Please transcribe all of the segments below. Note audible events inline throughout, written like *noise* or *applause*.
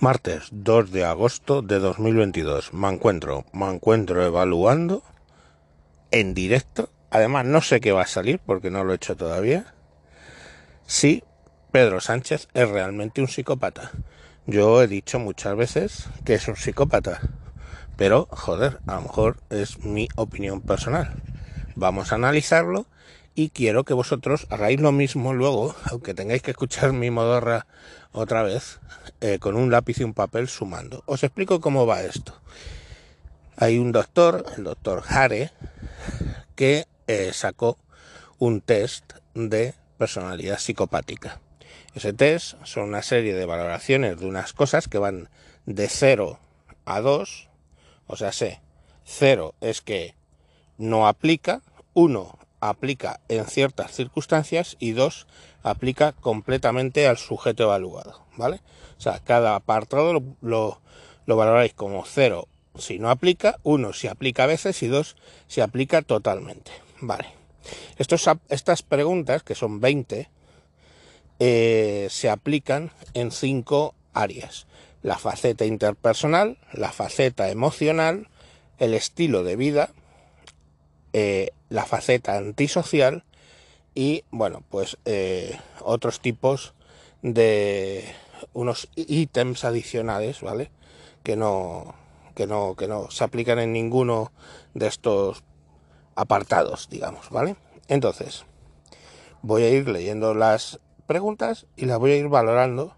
Martes 2 de agosto de 2022. Me encuentro, me encuentro evaluando en directo. Además, no sé qué va a salir porque no lo he hecho todavía. Si Pedro Sánchez es realmente un psicópata. Yo he dicho muchas veces que es un psicópata. Pero, joder, a lo mejor es mi opinión personal. Vamos a analizarlo y quiero que vosotros hagáis lo mismo luego, *laughs* aunque tengáis que escuchar mi modorra otra vez, eh, con un lápiz y un papel sumando. Os explico cómo va esto. Hay un doctor, el doctor Hare, que eh, sacó un test de personalidad psicopática. Ese test son una serie de valoraciones de unas cosas que van de 0 a 2, o sea, sé, 0 es que no aplica, 1 aplica en ciertas circunstancias y dos, aplica completamente al sujeto evaluado, ¿vale? O sea, cada apartado lo, lo, lo valoráis como cero si no aplica, uno si aplica a veces y dos si aplica totalmente, ¿vale? Estos, estas preguntas, que son 20, eh, se aplican en cinco áreas. La faceta interpersonal, la faceta emocional, el estilo de vida, eh, la faceta antisocial y, bueno, pues eh, otros tipos de unos ítems adicionales, ¿vale? Que no, que no, que no se aplican en ninguno de estos apartados, digamos, ¿vale? Entonces, voy a ir leyendo las preguntas y las voy a ir valorando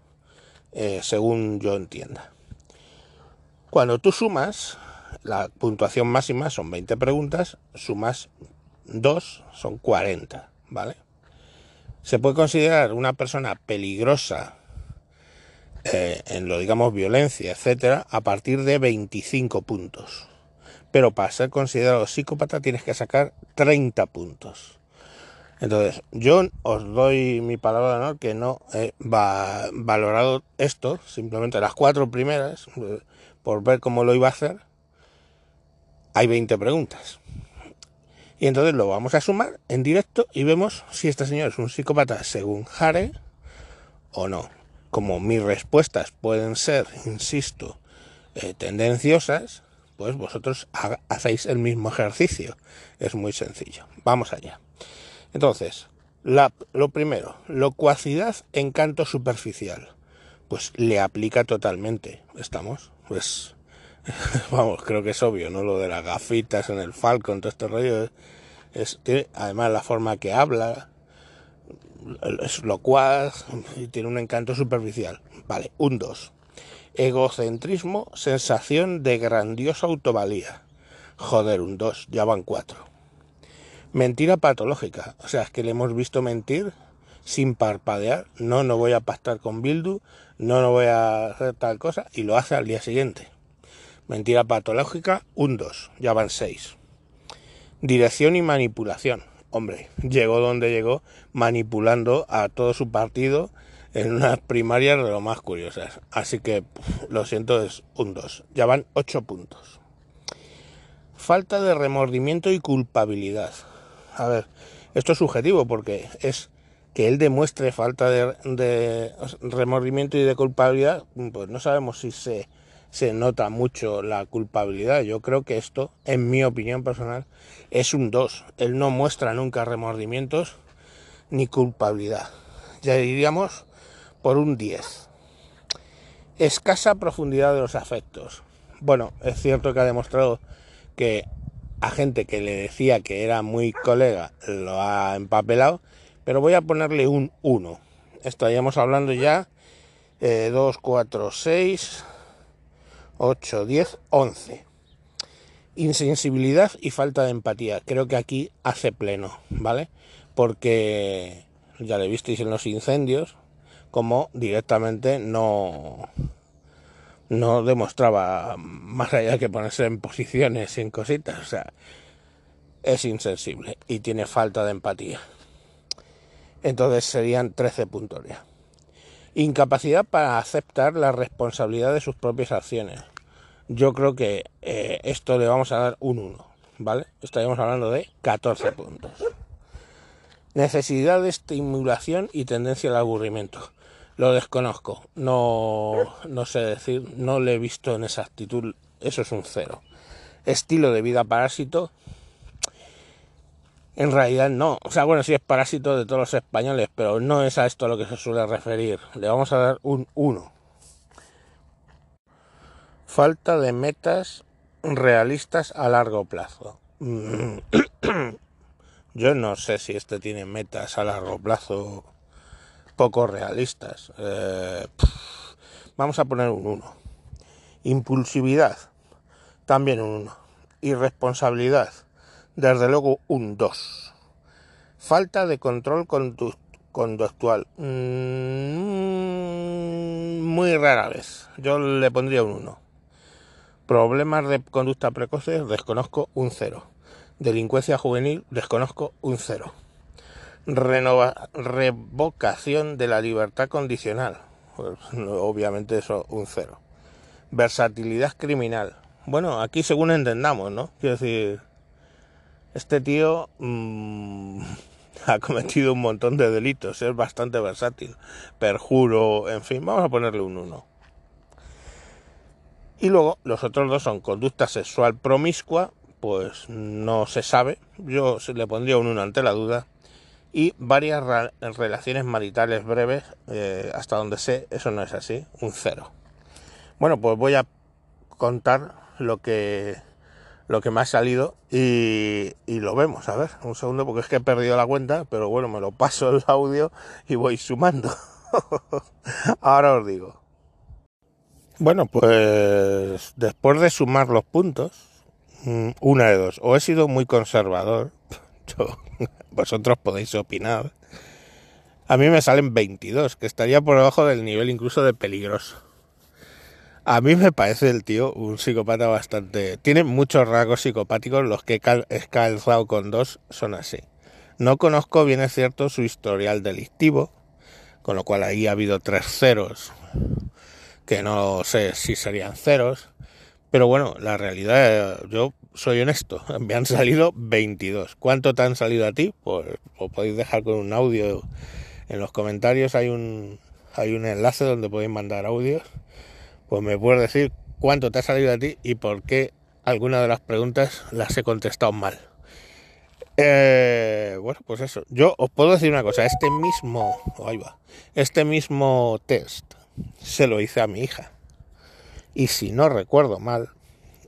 eh, según yo entienda. Cuando tú sumas, la puntuación máxima son 20 preguntas, sumas 2 son 40, ¿vale? Se puede considerar una persona peligrosa eh, en lo digamos violencia, etcétera, a partir de 25 puntos. Pero para ser considerado psicópata tienes que sacar 30 puntos. Entonces, yo os doy mi palabra de honor que no he valorado esto, simplemente las cuatro primeras, eh, por ver cómo lo iba a hacer. Hay 20 preguntas. Y entonces lo vamos a sumar en directo y vemos si este señor es un psicópata según Hare o no. Como mis respuestas pueden ser, insisto, eh, tendenciosas, pues vosotros hacéis el mismo ejercicio. Es muy sencillo. Vamos allá. Entonces, lo primero, locuacidad, encanto superficial. Pues le aplica totalmente. ¿Estamos? Pues *laughs* vamos, creo que es obvio, ¿no? Lo de las gafitas en el Falcon, todo este rollo. Es, tiene, además, la forma que habla es locuaz y tiene un encanto superficial. Vale, un 2. Egocentrismo, sensación de grandiosa autovalía. Joder, un 2, ya van 4. Mentira patológica, o sea, es que le hemos visto mentir sin parpadear. No, no voy a pactar con Bildu, no, no voy a hacer tal cosa, y lo hace al día siguiente. Mentira patológica, un 2, ya van 6. Dirección y manipulación. Hombre, llegó donde llegó manipulando a todo su partido en unas primarias de lo más curiosas. Así que lo siento, es un 2. Ya van 8 puntos. Falta de remordimiento y culpabilidad. A ver, esto es subjetivo porque es que él demuestre falta de, de remordimiento y de culpabilidad, pues no sabemos si se se nota mucho la culpabilidad. Yo creo que esto, en mi opinión personal, es un 2. Él no muestra nunca remordimientos ni culpabilidad. Ya diríamos por un 10. Escasa profundidad de los afectos. Bueno, es cierto que ha demostrado que a gente que le decía que era muy colega lo ha empapelado, pero voy a ponerle un 1. Estaríamos hablando ya eh, 2, 4, 6, 8, 10, 11. Insensibilidad y falta de empatía. Creo que aquí hace pleno, ¿vale? Porque ya le visteis en los incendios como directamente no no demostraba más allá que ponerse en posiciones en cositas, o sea, es insensible y tiene falta de empatía. Entonces serían 13 puntos ya. Incapacidad para aceptar la responsabilidad de sus propias acciones yo creo que eh, esto le vamos a dar un 1, ¿vale? Estaríamos hablando de 14 puntos. Necesidad de estimulación y tendencia al aburrimiento. Lo desconozco, no, no sé decir, no le he visto en esa actitud, eso es un cero. Estilo de vida parásito, en realidad no, o sea, bueno, sí es parásito de todos los españoles, pero no es a esto a lo que se suele referir. Le vamos a dar un 1. Falta de metas realistas a largo plazo. *clears throat* Yo no sé si este tiene metas a largo plazo poco realistas. Eh, vamos a poner un 1. Impulsividad, también un 1. Irresponsabilidad, desde luego un 2. Falta de control conductual, mm, muy rara vez. Yo le pondría un 1. Problemas de conducta precoces, desconozco un 0. Delincuencia juvenil, desconozco un 0 revocación de la libertad condicional. Pues, obviamente eso un cero. Versatilidad criminal. Bueno, aquí según entendamos, ¿no? Quiero decir, este tío mm, *laughs* ha cometido un montón de delitos, es bastante versátil. Perjuro, en fin, vamos a ponerle un 1. Y luego los otros dos son conducta sexual promiscua, pues no se sabe. Yo le pondría un 1 ante la duda y varias relaciones maritales breves, eh, hasta donde sé, eso no es así, un cero. Bueno, pues voy a contar lo que lo que me ha salido y, y, lo vemos, a ver, un segundo porque es que he perdido la cuenta, pero bueno, me lo paso el audio y voy sumando. *laughs* Ahora os digo. Bueno, pues después de sumar los puntos, mm, una de dos, o he sido muy conservador, *laughs* vosotros podéis opinar. A mí me salen 22, que estaría por debajo del nivel incluso de peligroso. A mí me parece el tío un psicópata bastante... Tiene muchos rasgos psicopáticos, los que he calzado con dos son así. No conozco bien es cierto su historial delictivo, con lo cual ahí ha habido tres ceros, que no sé si serían ceros, pero bueno, la realidad, yo soy honesto, *laughs* me han salido 22. ¿Cuánto te han salido a ti? Pues lo podéis dejar con un audio. En los comentarios hay un, hay un enlace donde podéis mandar audios. Pues me puedes decir cuánto te ha salido a ti y por qué alguna de las preguntas las he contestado mal. Eh, bueno, pues eso. Yo os puedo decir una cosa. Este mismo, ahí va, este mismo test se lo hice a mi hija. Y si no recuerdo mal,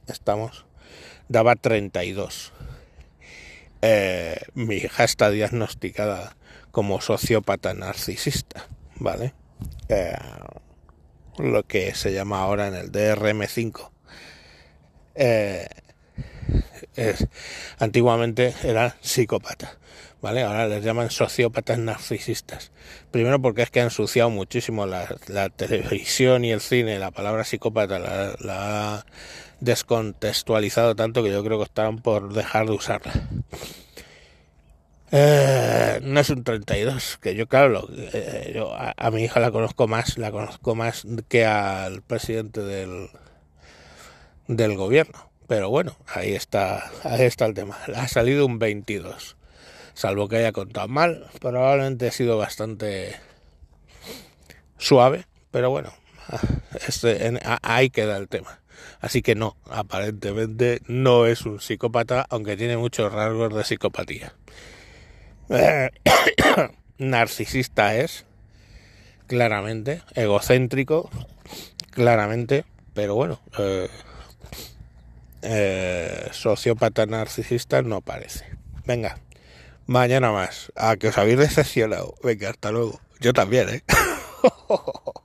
estamos daba 32. Eh, mi hija está diagnosticada como sociópata narcisista, ¿vale? Eh, lo que se llama ahora en el DRM5. Eh, antiguamente era psicópata, ¿vale? Ahora les llaman sociópatas narcisistas. Primero porque es que ha ensuciado muchísimo la, televisión y el cine, la palabra psicópata la, la descontextualizado tanto que yo creo que están por dejar de usarla. Eh, no es un 32, que yo claro, eh, yo a, mi hija la conozco más, la conozco más que al presidente del, del gobierno. Pero bueno, ahí está, ahí está el tema. Ha salido un 22. Salvo que haya contado mal, probablemente ha sido bastante suave, pero bueno, este, ahí queda el tema. Así que no, aparentemente no es un psicópata, aunque tiene muchos rasgos de psicopatía. *coughs* narcisista es, claramente, egocéntrico, claramente, pero bueno, eh, eh, sociópata narcisista no parece. Venga, mañana más. A que os habéis decepcionado. Venga, hasta luego. Yo también, ¿eh? *laughs*